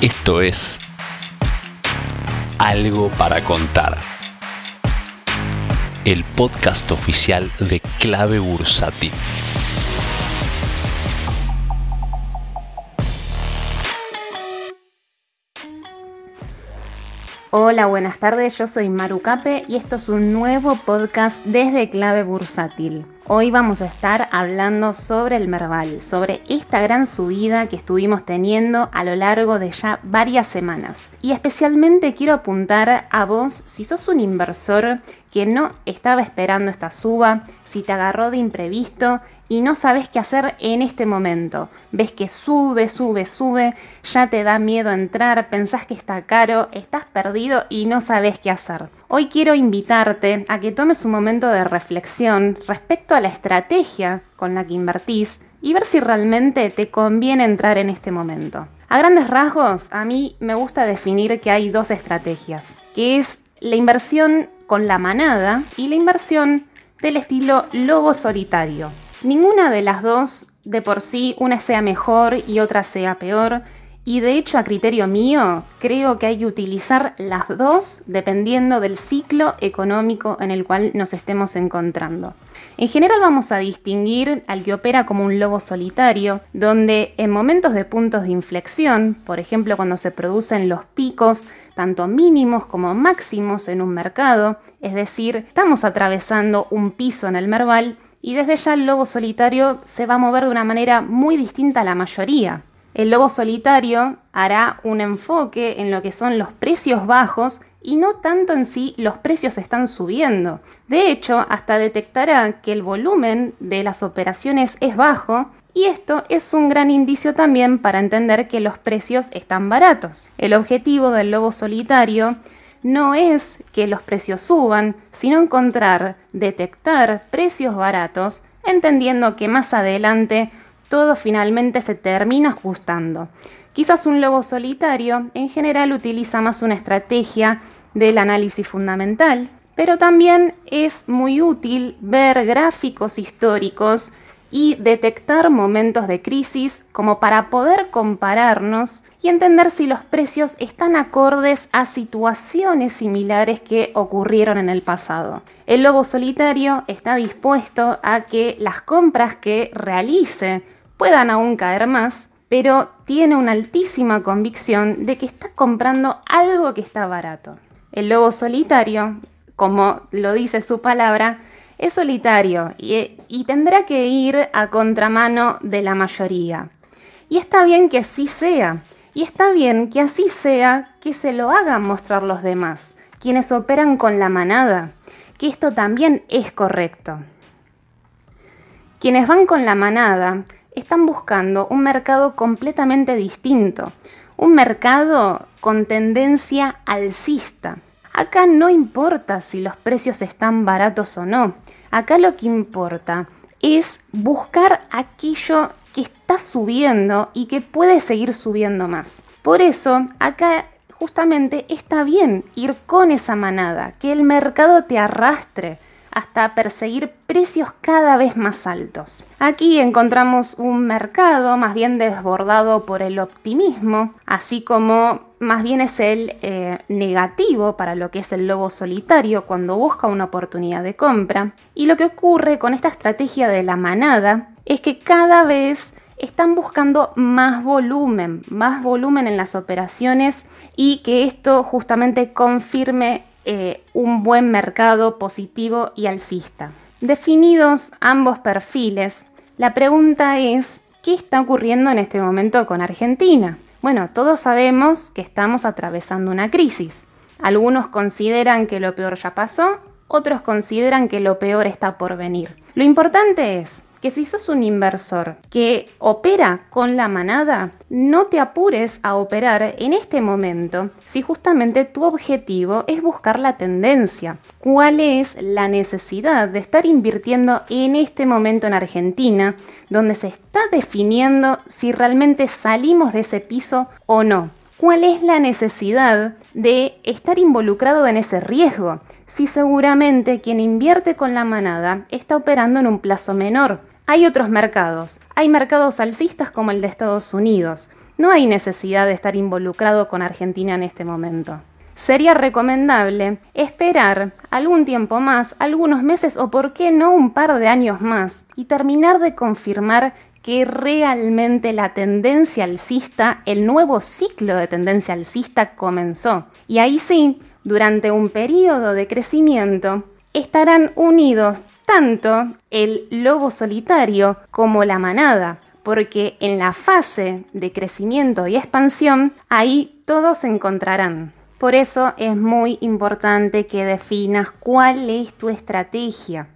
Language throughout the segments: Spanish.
Esto es Algo para contar. El podcast oficial de Clave Bursátil. Hola, buenas tardes, yo soy Maru Cape y esto es un nuevo podcast desde Clave Bursátil. Hoy vamos a estar hablando sobre el Merval, sobre esta gran subida que estuvimos teniendo a lo largo de ya varias semanas. Y especialmente quiero apuntar a vos si sos un inversor que no estaba esperando esta suba, si te agarró de imprevisto y no sabes qué hacer en este momento. Ves que sube, sube, sube, ya te da miedo entrar, pensás que está caro, estás perdido y no sabes qué hacer. Hoy quiero invitarte a que tomes un momento de reflexión respecto a la estrategia con la que invertís y ver si realmente te conviene entrar en este momento. A grandes rasgos, a mí me gusta definir que hay dos estrategias, que es la inversión con la manada y la inversión del estilo lobo solitario. Ninguna de las dos de por sí, una sea mejor y otra sea peor, y de hecho a criterio mío, creo que hay que utilizar las dos dependiendo del ciclo económico en el cual nos estemos encontrando. En general vamos a distinguir al que opera como un lobo solitario, donde en momentos de puntos de inflexión, por ejemplo cuando se producen los picos, tanto mínimos como máximos en un mercado, es decir, estamos atravesando un piso en el Merval, y desde ya el lobo solitario se va a mover de una manera muy distinta a la mayoría. El lobo solitario hará un enfoque en lo que son los precios bajos y no tanto en si los precios están subiendo. De hecho, hasta detectará que el volumen de las operaciones es bajo y esto es un gran indicio también para entender que los precios están baratos. El objetivo del lobo solitario no es que los precios suban, sino encontrar, detectar precios baratos, entendiendo que más adelante todo finalmente se termina ajustando. Quizás un lobo solitario en general utiliza más una estrategia del análisis fundamental, pero también es muy útil ver gráficos históricos y detectar momentos de crisis como para poder compararnos y entender si los precios están acordes a situaciones similares que ocurrieron en el pasado. El lobo solitario está dispuesto a que las compras que realice puedan aún caer más, pero tiene una altísima convicción de que está comprando algo que está barato. El lobo solitario, como lo dice su palabra, es solitario y, tendrá que ir a contramano de la mayoría. Y está bien que así sea, y está bien que así sea, que se lo hagan mostrar los demás, quienes operan con la manada, que esto también es correcto. Quienes van con la manada están buscando un mercado completamente distinto, un mercado con tendencia alcista. Acá no importa si los precios están baratos o no, acá lo que importa es buscar aquello que está subiendo y que puede seguir subiendo más. Por eso, acá justamente está bien ir con esa manada, que el mercado te arrastre hasta perseguir precios cada vez más altos. Aquí encontramos un mercado más bien desbordado por el optimismo, así como más bien es el eh, negativo para lo que es el lobo solitario cuando busca una oportunidad de compra. Y lo que ocurre con esta estrategia de la manada es que cada vez están buscando más volumen, más volumen en las operaciones y que esto justamente confirme eh, un buen mercado positivo y alcista. Definidos ambos perfiles, la pregunta es, ¿qué está ocurriendo en este momento con Argentina? Bueno, todos sabemos que estamos atravesando una crisis. Algunos consideran que lo peor ya pasó, otros consideran que lo peor está por venir. Lo importante es que si sos un inversor que opera con la manada, no te apures a operar en este momento si justamente tu objetivo es buscar la tendencia. ¿Cuál es la necesidad de estar invirtiendo en este momento en Argentina, donde se está definiendo si realmente salimos de ese piso o no? ¿Cuál es la necesidad de estar involucrado en ese riesgo? Si seguramente quien invierte con la manada está operando en un plazo menor. Hay otros mercados. Hay mercados alcistas como el de Estados Unidos, no hay necesidad de estar involucrado con Argentina en este momento. Sería recomendable esperar algún tiempo más, algunos meses o por qué no un par de años más y terminar de confirmar que realmente la tendencia alcista, el nuevo ciclo de tendencia alcista comenzó. Y ahí sí, durante un periodo de crecimiento, estarán unidos tanto el lobo solitario como la manada, porque en la fase de crecimiento y expansión, ahí todos se encontrarán. Por eso es muy importante que definas cuál es tu estrategia.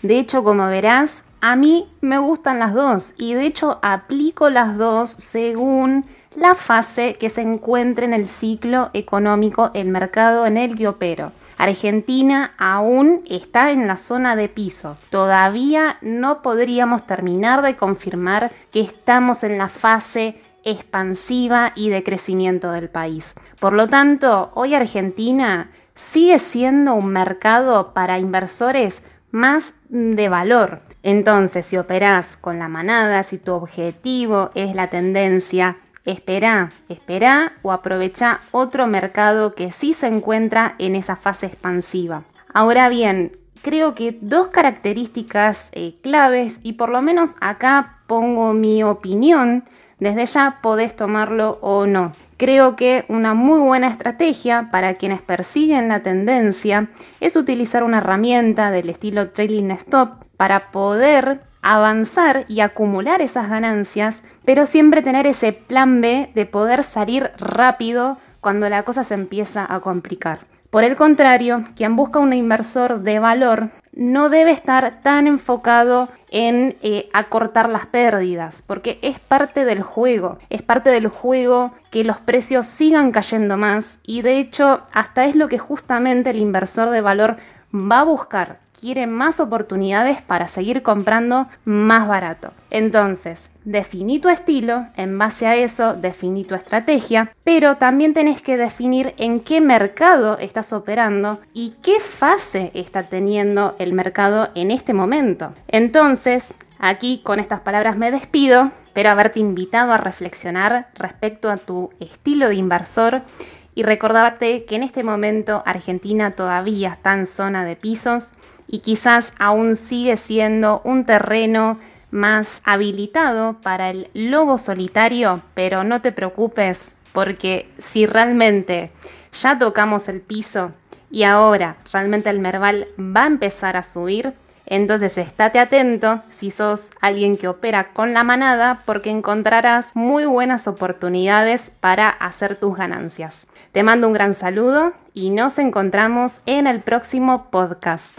De hecho, como verás, a mí me gustan las dos y de hecho aplico las dos según la fase que se encuentre en el ciclo económico, el mercado en el que opero. Argentina aún está en la zona de piso. Todavía no podríamos terminar de confirmar que estamos en la fase expansiva y de crecimiento del país. Por lo tanto, hoy Argentina sigue siendo un mercado para inversores más de valor. Entonces, si operás con la manada, si tu objetivo es la tendencia espera, espera o aprovecha otro mercado que sí se encuentra en esa fase expansiva. Ahora bien, creo que dos características eh, claves y por lo menos acá pongo mi opinión, desde ya podés tomarlo o no. Creo que una muy buena estrategia para quienes persiguen la tendencia es utilizar una herramienta del estilo trailing stop para poder avanzar y acumular esas ganancias, pero siempre tener ese plan B de poder salir rápido cuando la cosa se empieza a complicar. Por el contrario, quien busca un inversor de valor no debe estar tan enfocado en eh, acortar las pérdidas, porque es parte del juego, es parte del juego que los precios sigan cayendo más y de hecho hasta es lo que justamente el inversor de valor va a buscar, quiere más oportunidades para seguir comprando más barato. Entonces, definí tu estilo, en base a eso definí tu estrategia, pero también tenés que definir en qué mercado estás operando y qué fase está teniendo el mercado en este momento. Entonces, aquí con estas palabras me despido, pero haberte invitado a reflexionar respecto a tu estilo de inversor y recordarte que en este momento Argentina todavía está en zona de pisos y quizás aún sigue siendo un terreno más habilitado para el lobo solitario, pero no te preocupes porque si realmente ya tocamos el piso y ahora realmente el merval va a empezar a subir, entonces estate atento si sos alguien que opera con la manada porque encontrarás muy buenas oportunidades para hacer tus ganancias. Te mando un gran saludo y nos encontramos en el próximo podcast.